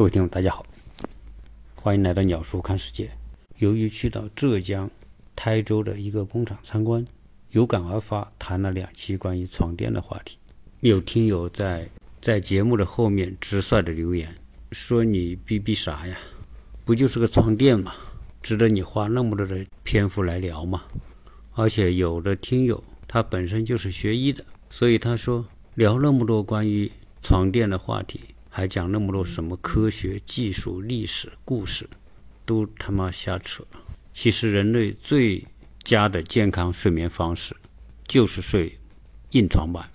各位听众，大家好，欢迎来到鸟叔看世界。由于去到浙江台州的一个工厂参观，有感而发，谈了两期关于床垫的话题。有听友在在节目的后面直率的留言说：“你逼逼啥呀？不就是个床垫吗？值得你花那么多的篇幅来聊吗？”而且有的听友他本身就是学医的，所以他说聊那么多关于床垫的话题。还讲那么多什么科学技术、历史故事，都他妈瞎扯！其实人类最佳的健康睡眠方式就是睡硬床板，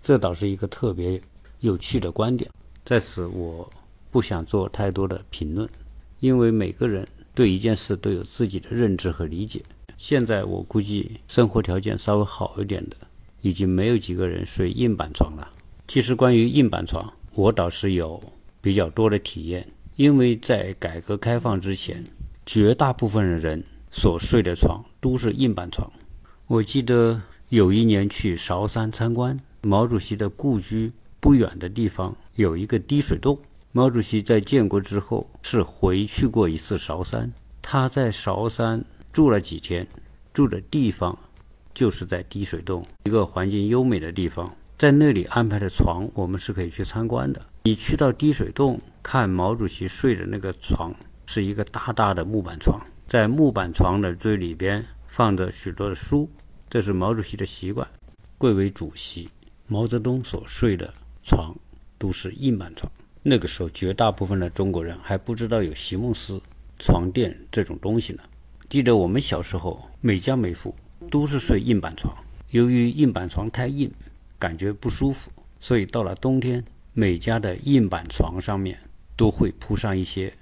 这倒是一个特别有趣的观点。在此，我不想做太多的评论，因为每个人对一件事都有自己的认知和理解。现在我估计生活条件稍微好一点的，已经没有几个人睡硬板床了。其实关于硬板床，我倒是有比较多的体验，因为在改革开放之前，绝大部分的人所睡的床都是硬板床。我记得有一年去韶山参观，毛主席的故居不远的地方有一个滴水洞。毛主席在建国之后是回去过一次韶山，他在韶山住了几天，住的地方就是在滴水洞，一个环境优美的地方。在那里安排的床，我们是可以去参观的。你去到滴水洞看毛主席睡的那个床，是一个大大的木板床，在木板床的最里边放着许多的书，这是毛主席的习惯。贵为主席，毛泽东所睡的床都是硬板床。那个时候，绝大部分的中国人还不知道有席梦思床垫这种东西呢。记得我们小时候，每家每户都是睡硬板床，由于硬板床太硬。感觉不舒服，所以到了冬天，每家的硬板床上面都会铺上一些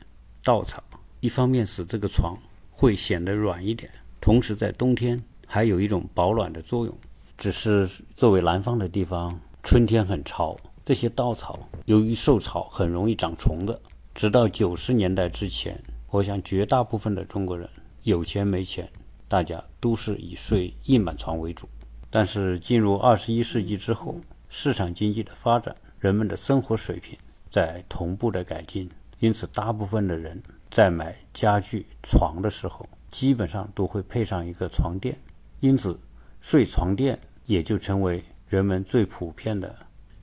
稻草，一方面使这个床会显得软一点，同时在冬天还有一种保暖的作用。只是作为南方的地方，春天很潮，这些稻草由于受潮很容易长虫子。直到九十年代之前，我想绝大部分的中国人有钱没钱，大家都是以睡硬板床为主。但是进入二十一世纪之后，市场经济的发展，人们的生活水平在同步的改进，因此大部分的人在买家具床的时候，基本上都会配上一个床垫，因此睡床垫也就成为人们最普遍的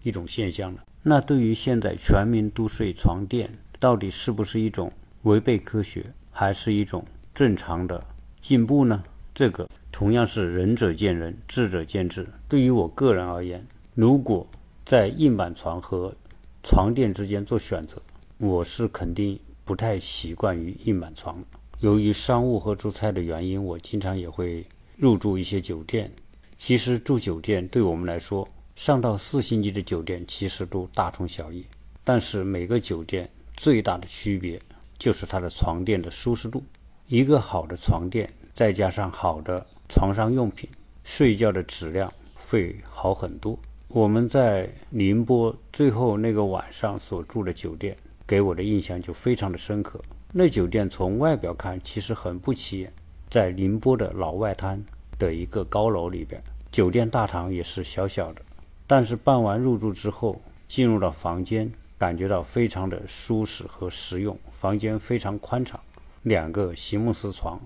一种现象了。那对于现在全民都睡床垫，到底是不是一种违背科学，还是一种正常的进步呢？这个。同样是仁者见仁，智者见智。对于我个人而言，如果在硬板床和床垫之间做选择，我是肯定不太习惯于硬板床。由于商务和出差的原因，我经常也会入住一些酒店。其实住酒店对我们来说，上到四星级的酒店其实都大同小异。但是每个酒店最大的区别就是它的床垫的舒适度。一个好的床垫，再加上好的。床上用品，睡觉的质量会好很多。我们在宁波最后那个晚上所住的酒店，给我的印象就非常的深刻。那酒店从外表看其实很不起眼，在宁波的老外滩的一个高楼里边，酒店大堂也是小小的，但是办完入住之后，进入了房间，感觉到非常的舒适和实用。房间非常宽敞，两个席梦思床，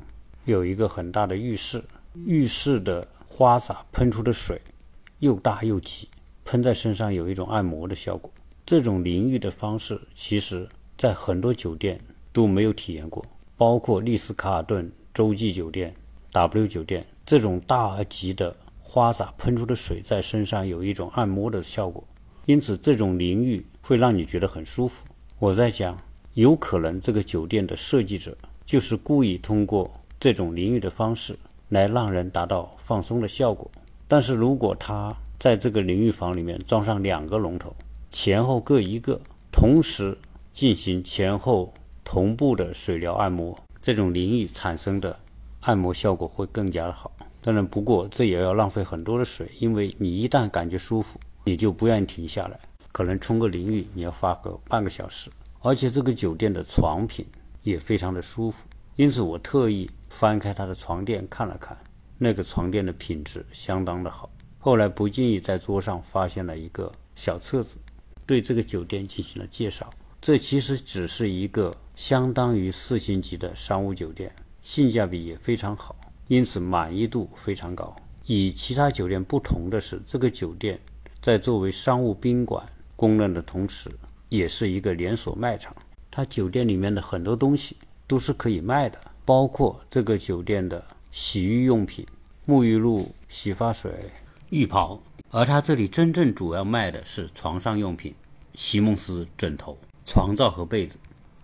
有一个很大的浴室。浴室的花洒喷出的水又大又急，喷在身上有一种按摩的效果。这种淋浴的方式，其实在很多酒店都没有体验过，包括丽思卡尔顿洲际酒店、W 酒店。这种大而急的花洒喷出的水在身上有一种按摩的效果，因此这种淋浴会让你觉得很舒服。我在想，有可能这个酒店的设计者就是故意通过这种淋浴的方式。来让人达到放松的效果，但是如果他在这个淋浴房里面装上两个龙头，前后各一个，同时进行前后同步的水疗按摩，这种淋浴产生的按摩效果会更加的好。当然，不过这也要浪费很多的水，因为你一旦感觉舒服，你就不愿意停下来，可能冲个淋浴你要花个半个小时。而且这个酒店的床品也非常的舒服，因此我特意。翻开他的床垫看了看，那个床垫的品质相当的好。后来不经意在桌上发现了一个小册子，对这个酒店进行了介绍。这其实只是一个相当于四星级的商务酒店，性价比也非常好，因此满意度非常高。与其他酒店不同的是，这个酒店在作为商务宾馆功能的同时，也是一个连锁卖场。它酒店里面的很多东西都是可以卖的，包括这个酒店的洗浴用品、沐浴露、洗发水、浴袍。而他这里真正主要卖的是床上用品，席梦思枕头。床罩和被子，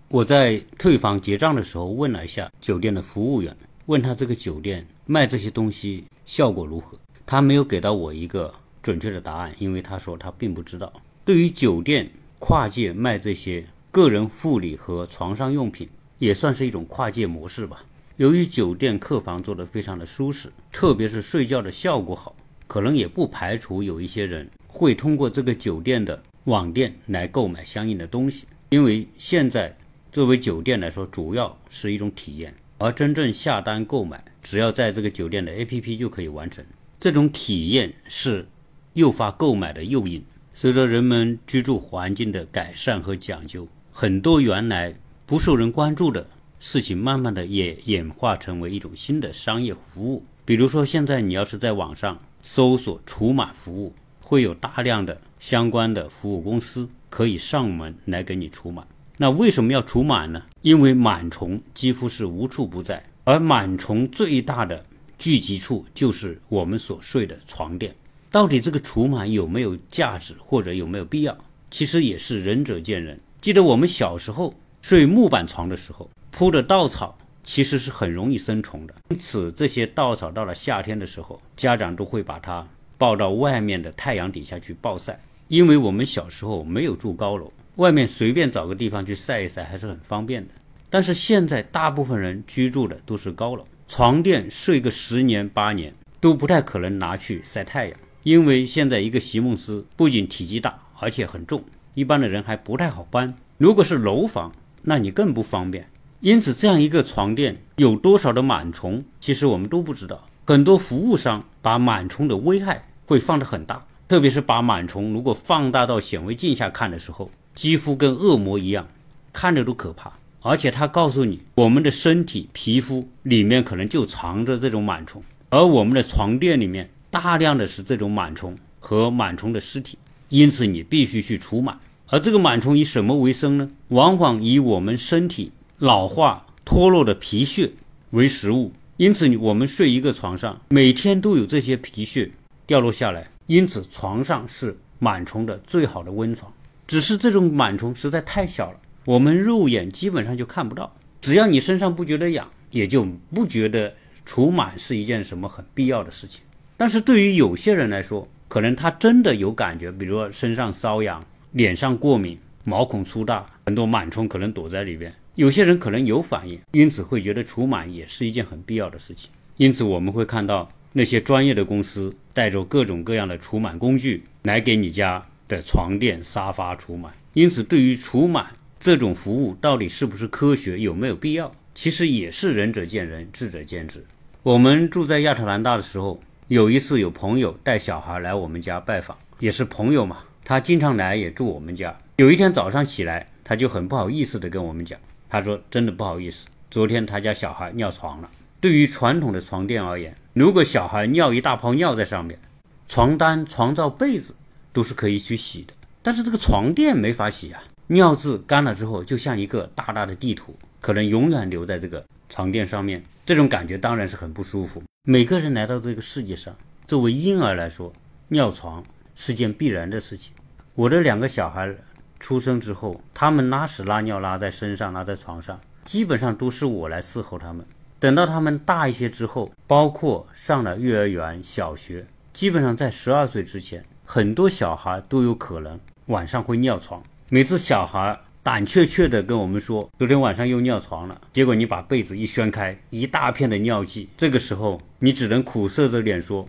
我在退房结账的时候问了一下酒店的服务员，问他这个酒店卖这些东西效果如何，他没有给到我一个准确的答案，因为他说他并不知道。对于酒店跨界卖这些个人护理和床上用品，也算是一种跨界模式吧。由于酒店客房做得非常的舒适，特别是睡觉的效果好，可能也不排除有一些人会通过这个酒店的。网店来购买相应的东西，因为现在作为酒店来说，主要是一种体验，而真正下单购买，只要在这个酒店的 APP 就可以完成。这种体验是诱发购买的诱因。随着人们居住环境的改善和讲究，很多原来不受人关注的事情，慢慢的也演化成为一种新的商业服务。比如说，现在你要是在网上搜索除螨服务，会有大量的。相关的服务公司可以上门来给你除螨。那为什么要除螨呢？因为螨虫几乎是无处不在，而螨虫最大的聚集处就是我们所睡的床垫。到底这个除螨有没有价值或者有没有必要？其实也是仁者见仁。记得我们小时候睡木板床的时候，铺的稻草其实是很容易生虫的，因此这些稻草到了夏天的时候，家长都会把它抱到外面的太阳底下去暴晒。因为我们小时候没有住高楼，外面随便找个地方去晒一晒还是很方便的。但是现在大部分人居住的都是高楼，床垫睡个十年八年都不太可能拿去晒太阳，因为现在一个席梦思不仅体积大，而且很重，一般的人还不太好搬。如果是楼房，那你更不方便。因此，这样一个床垫有多少的螨虫，其实我们都不知道。很多服务商把螨虫的危害会放得很大。特别是把螨虫如果放大到显微镜下看的时候，几乎跟恶魔一样，看着都可怕。而且他告诉你，我们的身体皮肤里面可能就藏着这种螨虫，而我们的床垫里面大量的是这种螨虫和螨虫的尸体，因此你必须去除螨。而这个螨虫以什么为生呢？往往以我们身体老化脱落的皮屑为食物，因此我们睡一个床上，每天都有这些皮屑掉落下来。因此，床上是螨虫的最好的温床。只是这种螨虫实在太小了，我们肉眼基本上就看不到。只要你身上不觉得痒，也就不觉得除螨是一件什么很必要的事情。但是对于有些人来说，可能他真的有感觉，比如说身上瘙痒、脸上过敏、毛孔粗大，很多螨虫可能躲在里边。有些人可能有反应，因此会觉得除螨也是一件很必要的事情。因此，我们会看到。那些专业的公司带着各种各样的除螨工具来给你家的床垫、沙发除螨。因此，对于除螨这种服务到底是不是科学、有没有必要，其实也是仁者见仁，智者见智。我们住在亚特兰大的时候，有一次有朋友带小孩来我们家拜访，也是朋友嘛，他经常来也住我们家。有一天早上起来，他就很不好意思地跟我们讲，他说：“真的不好意思，昨天他家小孩尿床了。”对于传统的床垫而言，如果小孩尿一大泡尿在上面，床单、床罩、被子都是可以去洗的，但是这个床垫没法洗啊。尿渍干了之后，就像一个大大的地图，可能永远留在这个床垫上面，这种感觉当然是很不舒服。每个人来到这个世界上，作为婴儿来说，尿床是件必然的事情。我的两个小孩出生之后，他们拉屎拉尿拉在身上，拉在床上，基本上都是我来伺候他们。等到他们大一些之后，包括上了幼儿园、小学，基本上在十二岁之前，很多小孩都有可能晚上会尿床。每次小孩胆怯怯地跟我们说昨天晚上又尿床了，结果你把被子一掀开，一大片的尿迹。这个时候你只能苦涩着脸说：“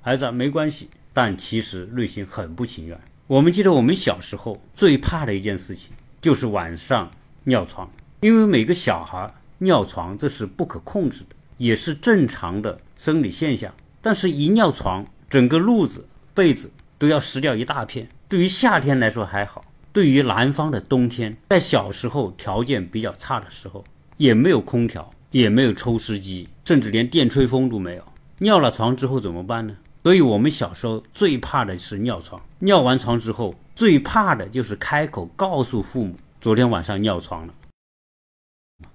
孩子没关系。”但其实内心很不情愿。我们记得我们小时候最怕的一件事情就是晚上尿床，因为每个小孩。尿床这是不可控制的，也是正常的生理现象。但是，一尿床，整个褥子、被子都要湿掉一大片。对于夏天来说还好，对于南方的冬天，在小时候条件比较差的时候，也没有空调，也没有抽湿机，甚至连电吹风都没有。尿了床之后怎么办呢？所以我们小时候最怕的是尿床。尿完床之后，最怕的就是开口告诉父母，昨天晚上尿床了。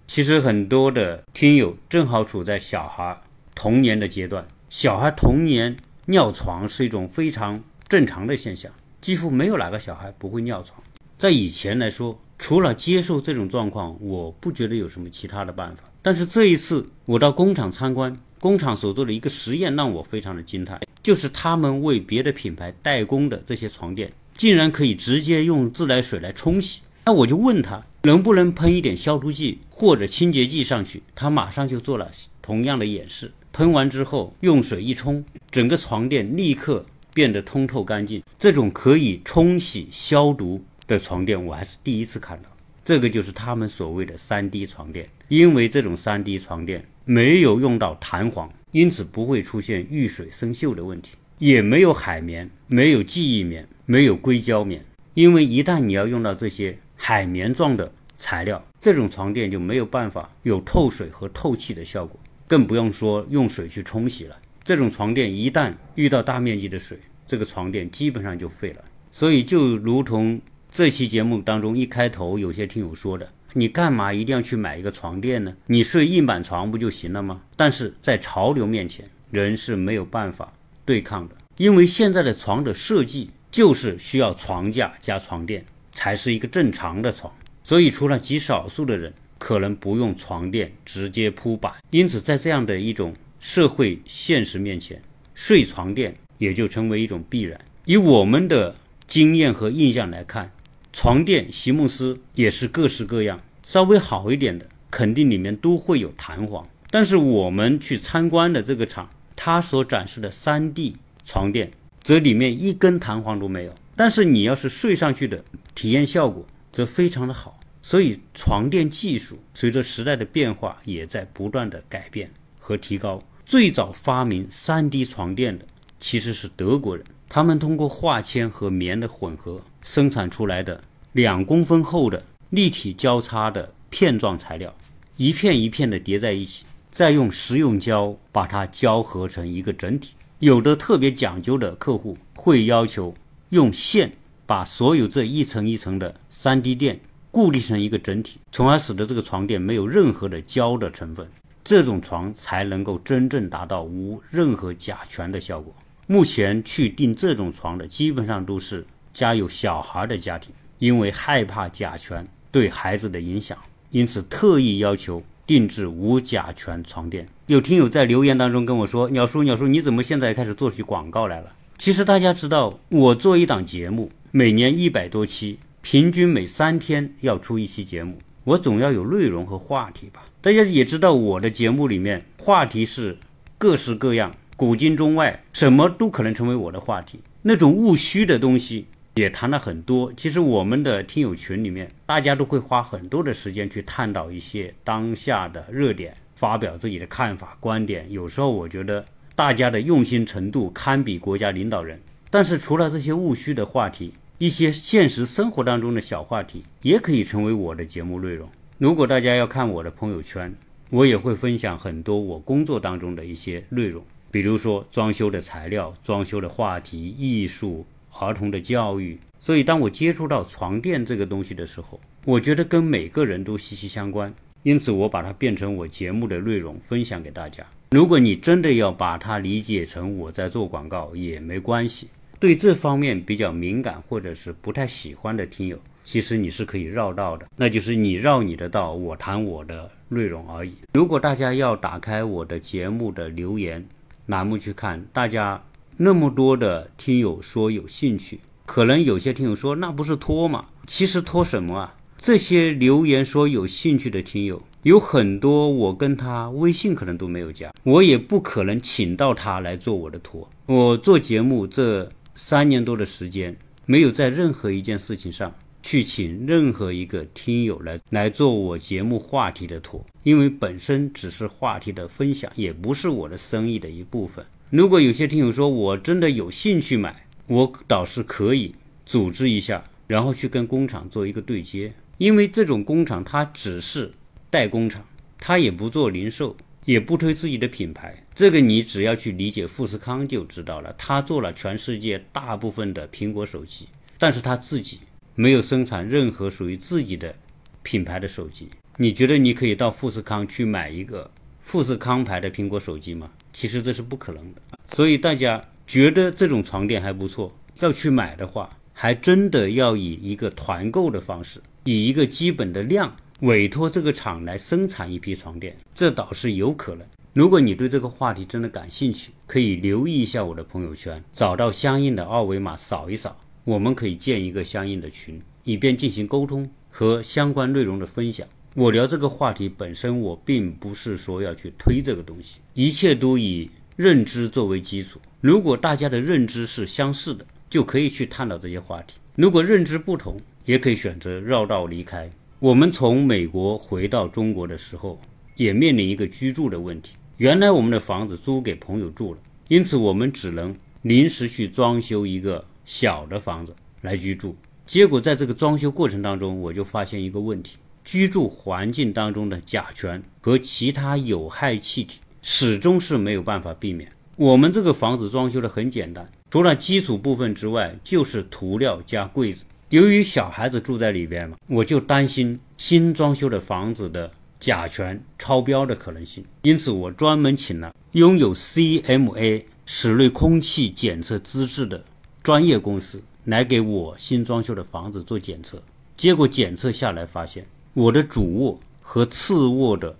其实很多的听友正好处在小孩童年的阶段，小孩童年尿床是一种非常正常的现象，几乎没有哪个小孩不会尿床。在以前来说，除了接受这种状况，我不觉得有什么其他的办法。但是这一次我到工厂参观，工厂所做的一个实验让我非常的惊叹，就是他们为别的品牌代工的这些床垫，竟然可以直接用自来水来冲洗。那我就问他，能不能喷一点消毒剂或者清洁剂上去？他马上就做了同样的演示，喷完之后用水一冲，整个床垫立刻变得通透干净。这种可以冲洗消毒。的床垫我还是第一次看到，这个就是他们所谓的三 D 床垫。因为这种三 D 床垫没有用到弹簧，因此不会出现遇水生锈的问题，也没有海绵、没有记忆棉、没有硅胶棉。因为一旦你要用到这些海绵状的材料，这种床垫就没有办法有透水和透气的效果，更不用说用水去冲洗了。这种床垫一旦遇到大面积的水，这个床垫基本上就废了。所以就如同。这期节目当中一开头，有些听友说的：“你干嘛一定要去买一个床垫呢？你睡硬板床不就行了吗？”但是在潮流面前，人是没有办法对抗的，因为现在的床的设计就是需要床架加床垫才是一个正常的床，所以除了极少数的人可能不用床垫直接铺板，因此在这样的一种社会现实面前，睡床垫也就成为一种必然。以我们的经验和印象来看。床垫席梦思也是各式各样，稍微好一点的肯定里面都会有弹簧。但是我们去参观的这个厂，它所展示的三 D 床垫则里面一根弹簧都没有。但是你要是睡上去的体验效果则非常的好。所以床垫技术随着时代的变化也在不断的改变和提高。最早发明三 D 床垫的其实是德国人。他们通过化纤和棉的混合生产出来的两公分厚的立体交叉的片状材料，一片一片的叠在一起，再用食用胶把它胶合成一个整体。有的特别讲究的客户会要求用线把所有这一层一层的 3D 垫固定成一个整体，从而使得这个床垫没有任何的胶的成分，这种床才能够真正达到无任何甲醛的效果。目前去订这种床的，基本上都是家有小孩的家庭，因为害怕甲醛对孩子的影响，因此特意要求定制无甲醛床垫。有听友在留言当中跟我说：“鸟叔，鸟叔，你怎么现在开始做起广告来了？”其实大家知道，我做一档节目，每年一百多期，平均每三天要出一期节目，我总要有内容和话题吧？大家也知道，我的节目里面话题是各式各样。古今中外，什么都可能成为我的话题。那种务虚的东西也谈了很多。其实我们的听友群里面，大家都会花很多的时间去探讨一些当下的热点，发表自己的看法观点。有时候我觉得大家的用心程度堪比国家领导人。但是除了这些务虚的话题，一些现实生活当中的小话题也可以成为我的节目内容。如果大家要看我的朋友圈，我也会分享很多我工作当中的一些内容。比如说装修的材料、装修的话题、艺术、儿童的教育。所以，当我接触到床垫这个东西的时候，我觉得跟每个人都息息相关。因此，我把它变成我节目的内容分享给大家。如果你真的要把它理解成我在做广告，也没关系。对这方面比较敏感或者是不太喜欢的听友，其实你是可以绕道的，那就是你绕你的道，我谈我的内容而已。如果大家要打开我的节目的留言，栏目去看，大家那么多的听友说有兴趣，可能有些听友说那不是托吗？其实托什么啊？这些留言说有兴趣的听友有很多，我跟他微信可能都没有加，我也不可能请到他来做我的托。我做节目这三年多的时间，没有在任何一件事情上。去请任何一个听友来来做我节目话题的托，因为本身只是话题的分享，也不是我的生意的一部分。如果有些听友说我真的有兴趣买，我倒是可以组织一下然后去跟工厂做一个对接。因为这种工厂它只是代工厂，它也不做零售，也不推自己的品牌。这个你只要去理解富士康就知道了。他做了全世界大部分的苹果手机，但是他自己没有生产任何属于自己的品牌的手机。你觉得你可以到富士康去买一个富士康牌的苹果手机吗？其实这是不可能的。所以大家觉得这种床垫还不错，要去买的话，还真的要以一个团购的方式。以一个基本的量委托这个厂来生产一批床垫，这倒是有可能。如果你对这个话题真的感兴趣，可以留意一下我的朋友圈，找到相应的二维码扫一扫，我们可以建一个相应的群，以便进行沟通和相关内容的分享。我聊这个话题本身，我并不是说要去推这个东西，一切都以认知作为基础。如果大家的认知是相似的，就可以去探讨这些话题；如果认知不同，也可以选择绕道离开。我们从美国回到中国的时候，也面临一个居住的问题。原来我们的房子租给朋友住了，因此我们只能临时去装修一个小的房子来居住。结果在这个装修过程当中，我就发现一个问题：居住环境当中的甲醛和其他有害气体始终是没有办法避免。我们这个房子装修的很简单，除了基础部分之外，就是涂料加柜子。由于小孩子住在里边嘛，我就担心新装修的房子的甲醛超标的可能性，因此我专门请了拥有 CMA 室内空气检测资质的专业公司来给我新装修的房子做检测。结果检测下来发现，我的主卧和次卧的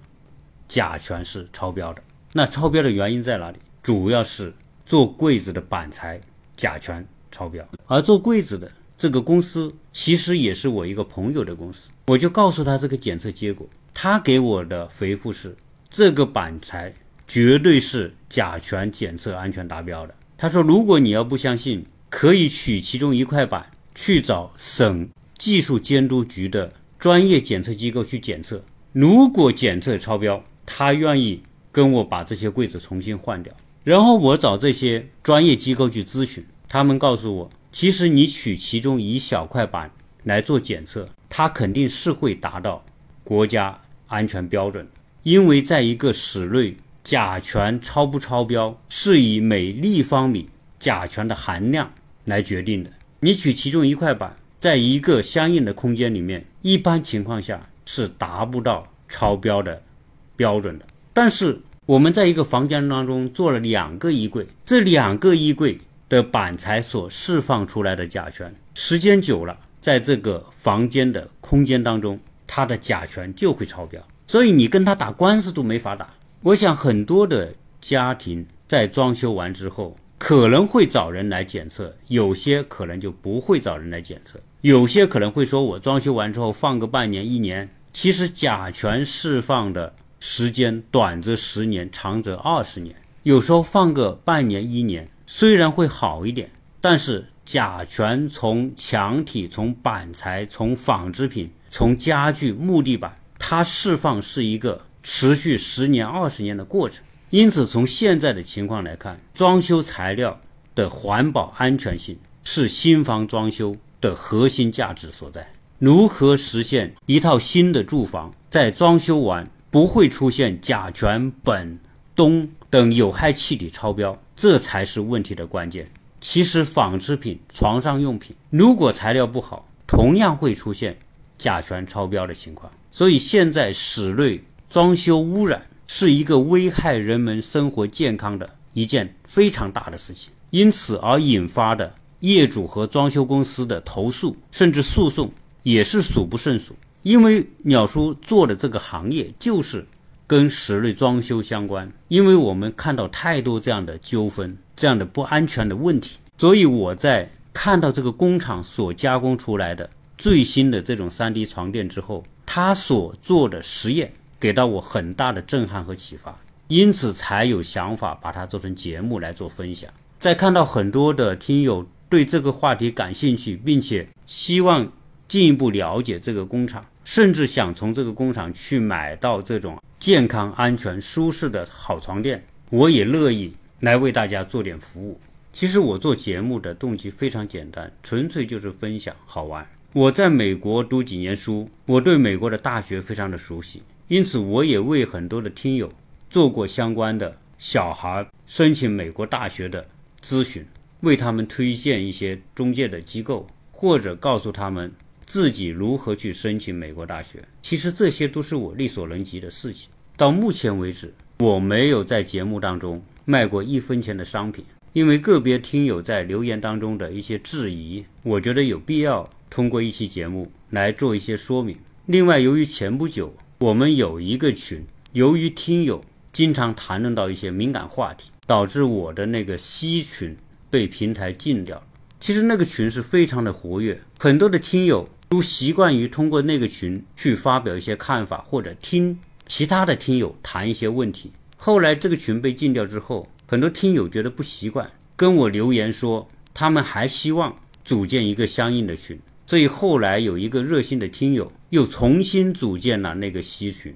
甲醛是超标的。那超标的原因在哪里？主要是做柜子的板材甲醛超标，而做柜子的。这个公司其实也是我一个朋友的公司，我就告诉他这个检测结果，他给我的回复是这个板材绝对是甲醛检测安全达标的。他说，如果你要不相信，可以取其中一块板去找省技术监督局的专业检测机构去检测，如果检测超标，他愿意跟我把这些柜子重新换掉。然后我找这些专业机构去咨询，他们告诉我。其实你取其中一小块板来做检测，它肯定是会达到国家安全标准，因为在一个室内甲醛超不超标是以每立方米甲醛的含量来决定的。你取其中一块板，在一个相应的空间里面，一般情况下是达不到超标的标准的。但是我们在一个房间当中做了两个衣柜，这两个衣柜。的板材所释放出来的甲醛，时间久了，在这个房间的空间当中，它的甲醛就会超标，所以你跟他打官司都没法打。我想很多的家庭在装修完之后，可能会找人来检测，有些可能就不会找人来检测，有些可能会说我装修完之后放个半年一年，其实甲醛释放的时间短则十年，长则二十年，有时候放个半年一年。虽然会好一点，但是甲醛从墙体、从板材、从纺织品、从家具、木地板，它释放是一个持续十年、二十年的过程。因此，从现在的情况来看，装修材料的环保安全性是新房装修的核心价值所在。如何实现一套新的住房在装修完不会出现甲醛、苯、氡等有害气体超标？这才是问题的关键。其实，纺织品、床上用品，如果材料不好，同样会出现甲醛超标的情况。所以，现在室内装修污染是一个危害人们生活健康的一件非常大的事情。因此而引发的业主和装修公司的投诉，甚至诉讼，也是数不胜数。因为鸟叔做的这个行业就是。跟室内装修相关，因为我们看到太多这样的纠纷、这样的不安全的问题，所以我在看到这个工厂所加工出来的最新的这种 3D 床垫之后，他所做的实验给到我很大的震撼和启发，因此才有想法把它做成节目来做分享。在看到很多的听友对这个话题感兴趣，并且希望进一步了解这个工厂，甚至想从这个工厂去买到这种。健康、安全、舒适的好床垫，我也乐意来为大家做点服务。其实我做节目的动机非常简单，纯粹就是分享好玩。我在美国读几年书，我对美国的大学非常的熟悉，因此我也为很多的听友做过相关的小孩申请美国大学的咨询，为他们推荐一些中介的机构，或者告诉他们自己如何去申请美国大学。其实这些都是我力所能及的事情。到目前为止，我没有在节目当中卖过一分钱的商品。因为个别听友在留言当中的一些质疑，我觉得有必要通过一期节目来做一些说明。另外，由于前不久我们有一个群，由于听友经常谈论到一些敏感话题，导致我的那个 C 群被平台禁掉了。其实那个群是非常的活跃，很多的听友都习惯于通过那个群去发表一些看法，或者听其他的听友谈一些问题。后来这个群被禁掉之后。很多听友觉得不习惯，跟我留言说，他们还希望组建一个相应的群。所以后来有一个热心的听友又重新组建了那个 C 群，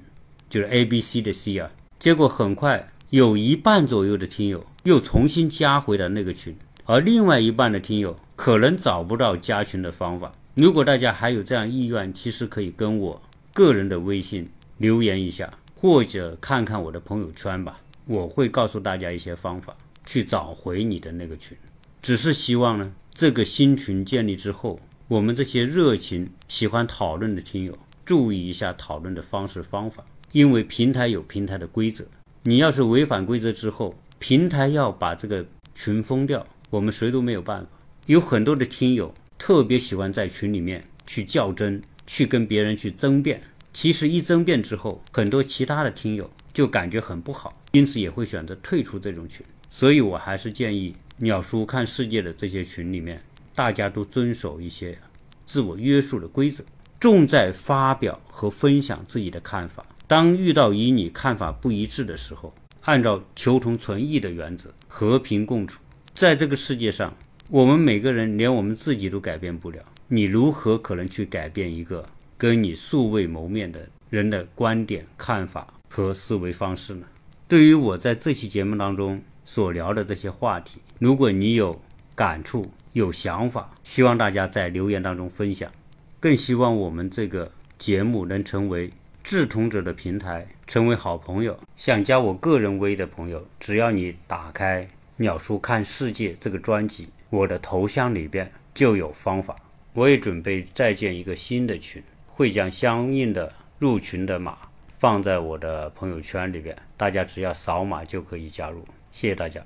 就是 A B C 的 C 啊。结果很快有一半左右的听友又重新加回了那个群，而另外一半的听友可能找不到加群的方法。如果大家还有这样意愿，其实可以跟我个人的微信留言一下，或者看看我的朋友圈吧。我会告诉大家一些方法，去找回你的那个群。只是希望呢，这个新群建立之后，我们这些热情、喜欢讨论的听友，注意一下讨论的方式方法。因为平台有平台的规则，你要是违反规则之后，平台要把这个群封掉，我们谁都没有办法。有很多的听友特别喜欢在群里面去较真，去跟别人去争辩。其实一争辩之后，很多其他的听友。就感觉很不好，因此也会选择退出这种群。所以我还是建议鸟叔看世界的这些群里面，大家都遵守一些自我约束的规则，重在发表和分享自己的看法。当遇到与你看法不一致的时候，按照求同存异的原则，和平共处。在这个世界上，我们每个人连我们自己都改变不了，你如何可能去改变一个跟你素未谋面的人的观点看法？和思维方式呢？对于我在这期节目当中所聊的这些话题，如果你有感触、有想法，希望大家在留言当中分享。更希望我们这个节目能成为志同者的平台，成为好朋友。想加我个人微的朋友，只要你打开《鸟叔看世界》这个专辑，我的头像里边就有方法。我也准备再建一个新的群，会将相应的入群的码。放在我的朋友圈里边，大家只要扫码就可以加入。谢谢大家。